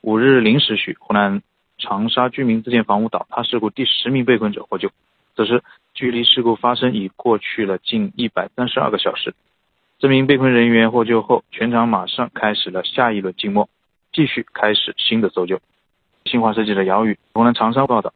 五日零时许，湖南长沙居民自建房屋倒塌事故第十名被困者获救。此时，距离事故发生已过去了近一百三十二个小时。这名被困人员获救后，全场马上开始了下一轮静默，继续开始新的搜救。新华社记者姚宇，湖南长沙报道。